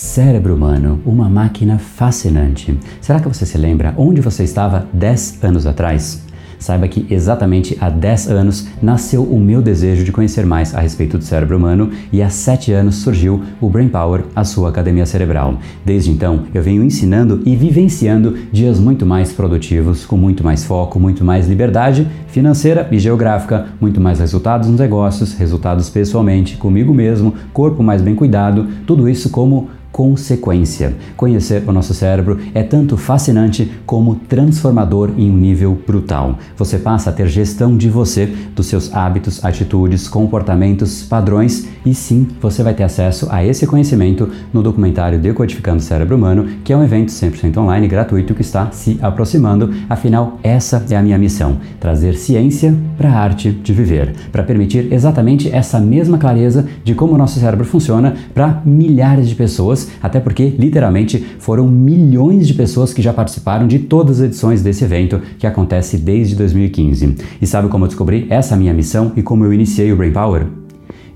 Cérebro humano, uma máquina fascinante. Será que você se lembra onde você estava 10 anos atrás? Saiba que exatamente há 10 anos nasceu o meu desejo de conhecer mais a respeito do cérebro humano e há 7 anos surgiu o Brain Power, a sua academia cerebral. Desde então, eu venho ensinando e vivenciando dias muito mais produtivos, com muito mais foco, muito mais liberdade financeira e geográfica, muito mais resultados nos negócios, resultados pessoalmente, comigo mesmo, corpo mais bem cuidado, tudo isso como consequência. Conhecer o nosso cérebro é tanto fascinante como transformador em um nível brutal. Você passa a ter gestão de você, dos seus hábitos, atitudes, comportamentos, padrões e sim, você vai ter acesso a esse conhecimento no documentário Decodificando o Cérebro Humano, que é um evento 100% online gratuito que está se aproximando. Afinal, essa é a minha missão: trazer ciência para a arte de viver, para permitir exatamente essa mesma clareza de como o nosso cérebro funciona para milhares de pessoas até porque, literalmente, foram milhões de pessoas que já participaram de todas as edições desse evento que acontece desde 2015. E sabe como eu descobri essa minha missão e como eu iniciei o Brain Power?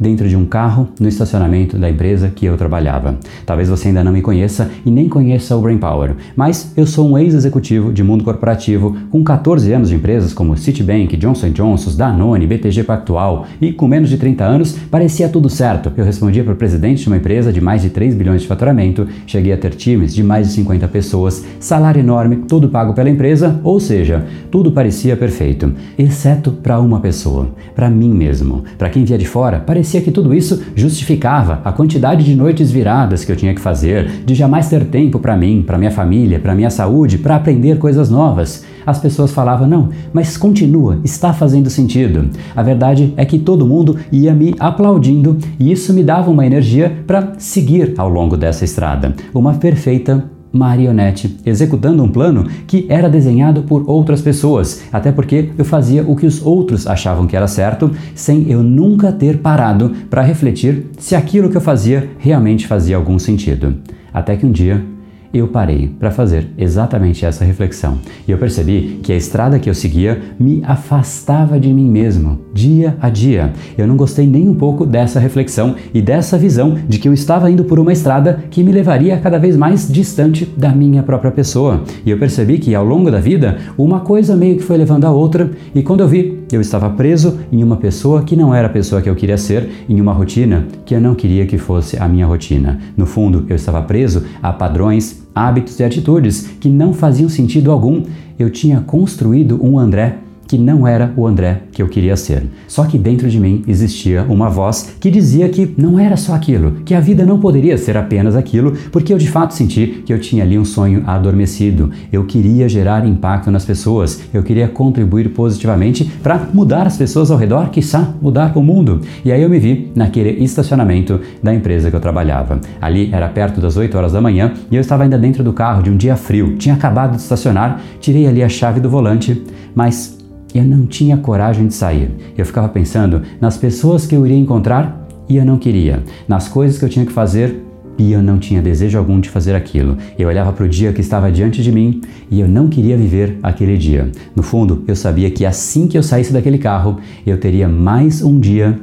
Dentro de um carro no estacionamento da empresa que eu trabalhava. Talvez você ainda não me conheça e nem conheça o Brain Power, mas eu sou um ex-executivo de mundo corporativo com 14 anos de empresas como Citibank, Johnson Johnson, Danone, BTG Pactual e com menos de 30 anos parecia tudo certo. Eu respondia para o presidente de uma empresa de mais de 3 bilhões de faturamento, cheguei a ter times de mais de 50 pessoas, salário enorme, tudo pago pela empresa, ou seja, tudo parecia perfeito, exceto para uma pessoa, para mim mesmo. Para quem via de fora, parecia parecia que tudo isso justificava a quantidade de noites viradas que eu tinha que fazer, de jamais ter tempo para mim, para minha família, para minha saúde, para aprender coisas novas. As pessoas falavam: "Não, mas continua, está fazendo sentido". A verdade é que todo mundo ia me aplaudindo e isso me dava uma energia para seguir ao longo dessa estrada. Uma perfeita marionete, executando um plano que era desenhado por outras pessoas, até porque eu fazia o que os outros achavam que era certo, sem eu nunca ter parado para refletir se aquilo que eu fazia realmente fazia algum sentido. Até que um dia eu parei para fazer exatamente essa reflexão e eu percebi que a estrada que eu seguia me afastava de mim mesmo, dia a dia. Eu não gostei nem um pouco dessa reflexão e dessa visão de que eu estava indo por uma estrada que me levaria cada vez mais distante da minha própria pessoa. E eu percebi que ao longo da vida, uma coisa meio que foi levando a outra, e quando eu vi, eu estava preso em uma pessoa que não era a pessoa que eu queria ser, em uma rotina que eu não queria que fosse a minha rotina. No fundo, eu estava preso a padrões hábitos e atitudes que não faziam sentido algum. Eu tinha construído um André que não era o André que eu queria ser. Só que dentro de mim existia uma voz que dizia que não era só aquilo, que a vida não poderia ser apenas aquilo, porque eu de fato senti que eu tinha ali um sonho adormecido. Eu queria gerar impacto nas pessoas, eu queria contribuir positivamente para mudar as pessoas ao redor, quiçá mudar o mundo. E aí eu me vi naquele estacionamento da empresa que eu trabalhava. Ali era perto das 8 horas da manhã e eu estava ainda dentro do carro de um dia frio. Tinha acabado de estacionar, tirei ali a chave do volante, mas eu não tinha coragem de sair. Eu ficava pensando nas pessoas que eu iria encontrar e eu não queria, nas coisas que eu tinha que fazer e eu não tinha desejo algum de fazer aquilo. Eu olhava para o dia que estava diante de mim e eu não queria viver aquele dia. No fundo, eu sabia que assim que eu saísse daquele carro, eu teria mais um dia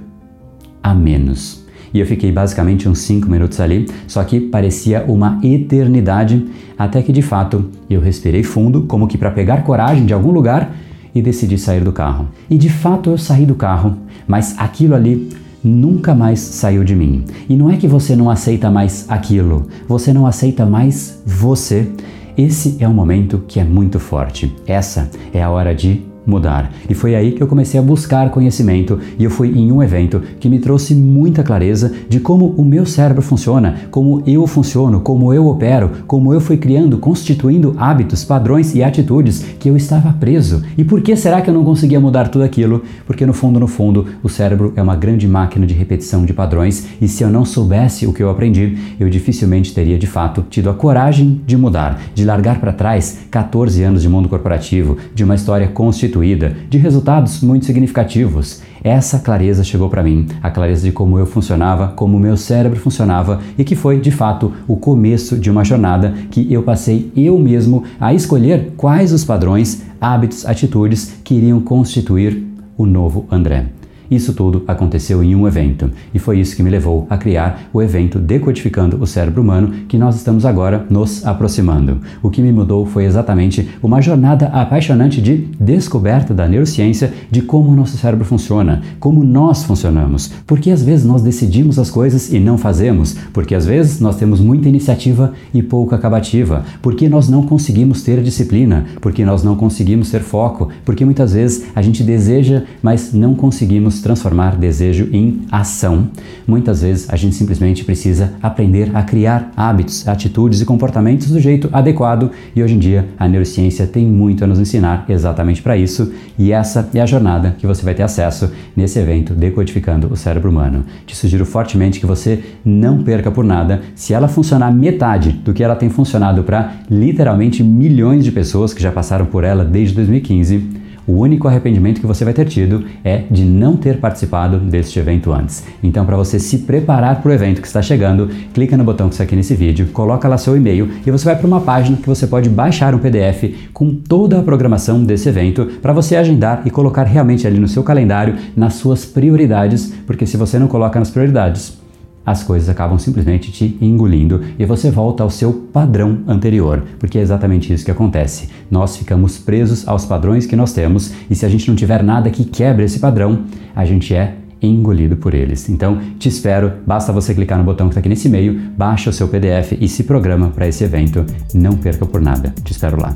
a menos. E eu fiquei basicamente uns 5 minutos ali, só que parecia uma eternidade, até que de fato eu respirei fundo, como que para pegar coragem de algum lugar e decidi sair do carro. E de fato eu saí do carro, mas aquilo ali nunca mais saiu de mim. E não é que você não aceita mais aquilo, você não aceita mais você. Esse é um momento que é muito forte. Essa é a hora de mudar. E foi aí que eu comecei a buscar conhecimento e eu fui em um evento que me trouxe muita clareza de como o meu cérebro funciona, como eu funciono, como eu opero, como eu fui criando, constituindo hábitos, padrões e atitudes que eu estava preso. E por que será que eu não conseguia mudar tudo aquilo? Porque no fundo, no fundo, o cérebro é uma grande máquina de repetição de padrões e se eu não soubesse o que eu aprendi, eu dificilmente teria de fato tido a coragem de mudar, de largar para trás 14 anos de mundo corporativo, de uma história constituída constituída de resultados muito significativos. Essa clareza chegou para mim, a clareza de como eu funcionava, como o meu cérebro funcionava e que foi, de fato, o começo de uma jornada que eu passei eu mesmo a escolher quais os padrões, hábitos, atitudes que iriam constituir o novo André. Isso tudo aconteceu em um evento, e foi isso que me levou a criar o evento Decodificando o Cérebro Humano, que nós estamos agora nos aproximando. O que me mudou foi exatamente uma jornada apaixonante de descoberta da neurociência de como o nosso cérebro funciona, como nós funcionamos, porque às vezes nós decidimos as coisas e não fazemos, porque às vezes nós temos muita iniciativa e pouca acabativa, porque nós não conseguimos ter disciplina, porque nós não conseguimos ter foco, porque muitas vezes a gente deseja, mas não conseguimos transformar desejo em ação. Muitas vezes a gente simplesmente precisa aprender a criar hábitos, atitudes e comportamentos do jeito adequado e hoje em dia a neurociência tem muito a nos ensinar exatamente para isso e essa é a jornada que você vai ter acesso nesse evento Decodificando o Cérebro Humano. Te sugiro fortemente que você não perca por nada se ela funcionar metade do que ela tem funcionado para literalmente milhões de pessoas que já passaram por ela desde 2015 o único arrependimento que você vai ter tido é de não ter participado deste evento antes. Então, para você se preparar para o evento que está chegando, clica no botão que está aqui nesse vídeo, coloca lá seu e-mail e você vai para uma página que você pode baixar um PDF com toda a programação desse evento para você agendar e colocar realmente ali no seu calendário nas suas prioridades, porque se você não coloca nas prioridades, as coisas acabam simplesmente te engolindo e você volta ao seu padrão anterior, porque é exatamente isso que acontece. Nós ficamos presos aos padrões que nós temos e se a gente não tiver nada que quebre esse padrão, a gente é engolido por eles. Então, te espero, basta você clicar no botão que está aqui nesse e-mail, baixa o seu PDF e se programa para esse evento. Não perca por nada. Te espero lá.